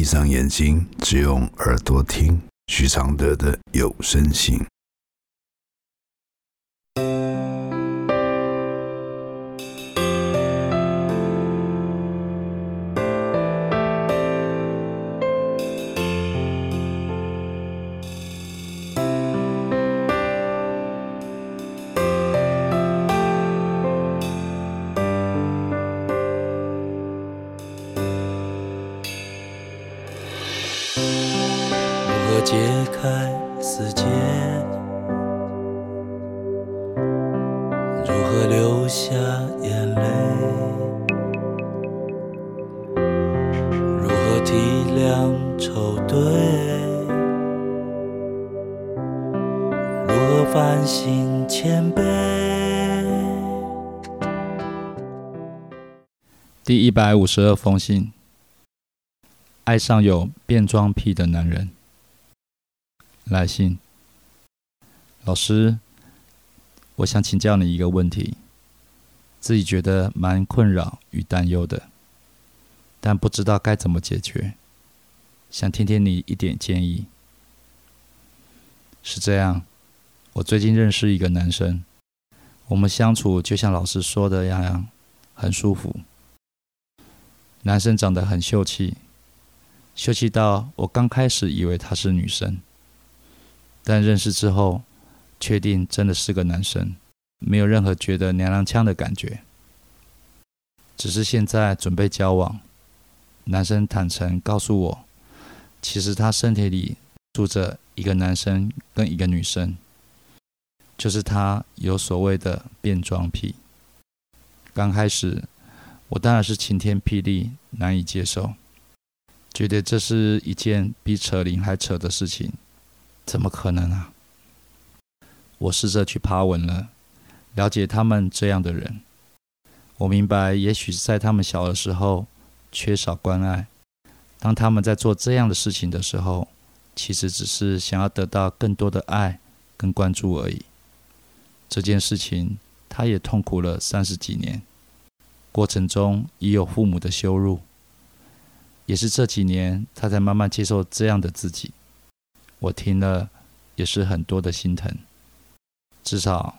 闭上眼睛，只用耳朵听徐常德的有声信。开死结，如何流下眼泪？如何体谅愁对？如何反省谦卑？第一百五十二封信，爱上有变装癖的男人。来信，老师，我想请教你一个问题，自己觉得蛮困扰与担忧的，但不知道该怎么解决，想听听你一点建议。是这样，我最近认识一个男生，我们相处就像老师说的那样，很舒服。男生长得很秀气，秀气到我刚开始以为他是女生。但认识之后，确定真的是个男生，没有任何觉得娘娘腔的感觉。只是现在准备交往，男生坦诚告诉我，其实他身体里住着一个男生跟一个女生，就是他有所谓的变装癖。刚开始，我当然是晴天霹雳，难以接受，觉得这是一件比扯铃还扯的事情。怎么可能啊！我试着去爬文了，了解他们这样的人。我明白，也许是在他们小的时候缺少关爱。当他们在做这样的事情的时候，其实只是想要得到更多的爱跟关注而已。这件事情，他也痛苦了三十几年，过程中已有父母的羞辱，也是这几年他才慢慢接受这样的自己。我听了也是很多的心疼，至少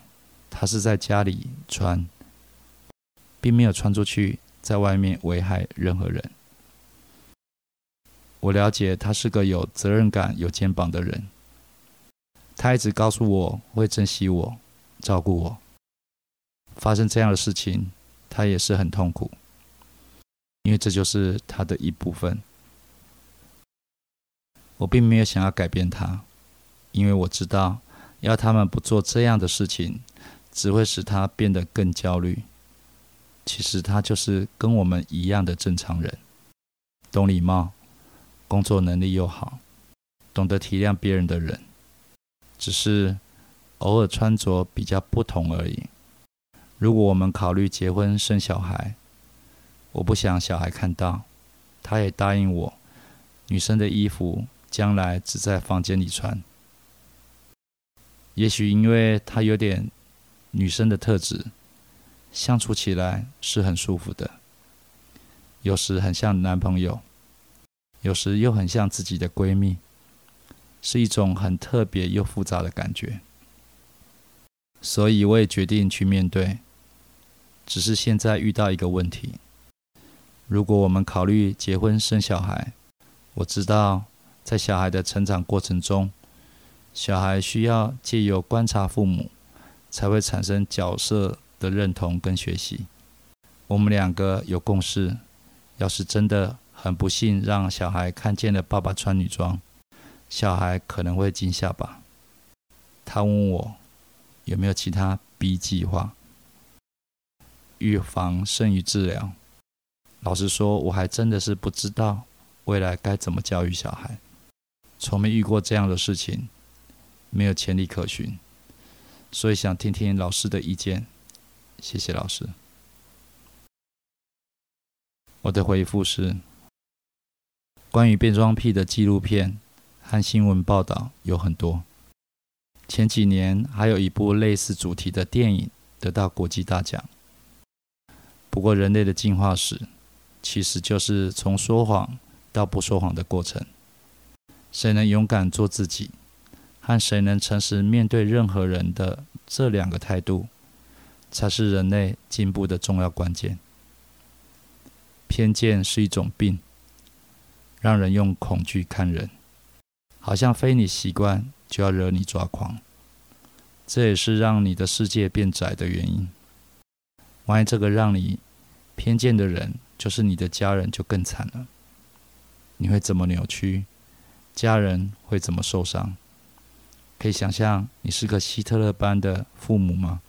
他是在家里穿，并没有穿出去，在外面危害任何人。我了解他是个有责任感、有肩膀的人，他一直告诉我会珍惜我、照顾我。发生这样的事情，他也是很痛苦，因为这就是他的一部分。我并没有想要改变他，因为我知道，要他们不做这样的事情，只会使他变得更焦虑。其实他就是跟我们一样的正常人，懂礼貌，工作能力又好，懂得体谅别人的人，只是偶尔穿着比较不同而已。如果我们考虑结婚生小孩，我不想小孩看到，他也答应我，女生的衣服。将来只在房间里穿。也许因为他有点女生的特质，相处起来是很舒服的。有时很像男朋友，有时又很像自己的闺蜜，是一种很特别又复杂的感觉。所以我也决定去面对。只是现在遇到一个问题：如果我们考虑结婚生小孩，我知道。在小孩的成长过程中，小孩需要借由观察父母，才会产生角色的认同跟学习。我们两个有共识，要是真的很不幸让小孩看见了爸爸穿女装，小孩可能会惊吓吧。他问我有没有其他 B 计划，预防胜于治疗。老实说，我还真的是不知道未来该怎么教育小孩。从没遇过这样的事情，没有前力可循，所以想听听老师的意见。谢谢老师。我的回复是：关于变装癖的纪录片和新闻报道有很多，前几年还有一部类似主题的电影得到国际大奖。不过，人类的进化史其实就是从说谎到不说谎的过程。谁能勇敢做自己，和谁能诚实面对任何人的这两个态度，才是人类进步的重要关键。偏见是一种病，让人用恐惧看人，好像非你习惯就要惹你抓狂。这也是让你的世界变窄的原因。万一这个让你偏见的人就是你的家人，就更惨了。你会怎么扭曲？家人会怎么受伤？可以想象你是个希特勒般的父母吗？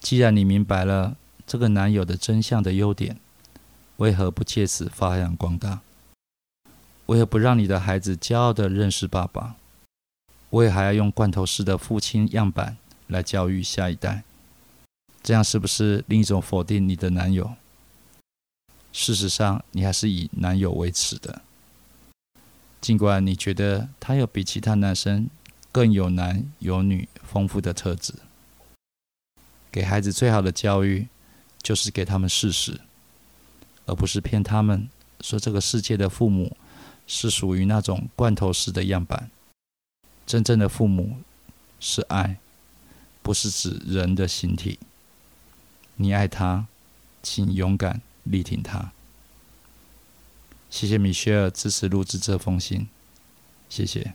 既然你明白了这个男友的真相的优点，为何不借此发扬光大？为何不让你的孩子骄傲的认识爸爸？为何还要用罐头式的父亲样板来教育下一代？这样是不是另一种否定你的男友？事实上，你还是以男友为耻的。尽管你觉得他有比其他男生更有男有女丰富的特质，给孩子最好的教育就是给他们事实，而不是骗他们说这个世界的父母是属于那种罐头式的样板。真正的父母是爱，不是指人的形体。你爱他，请勇敢力挺他。谢谢米歇尔支持录制这封信，谢谢。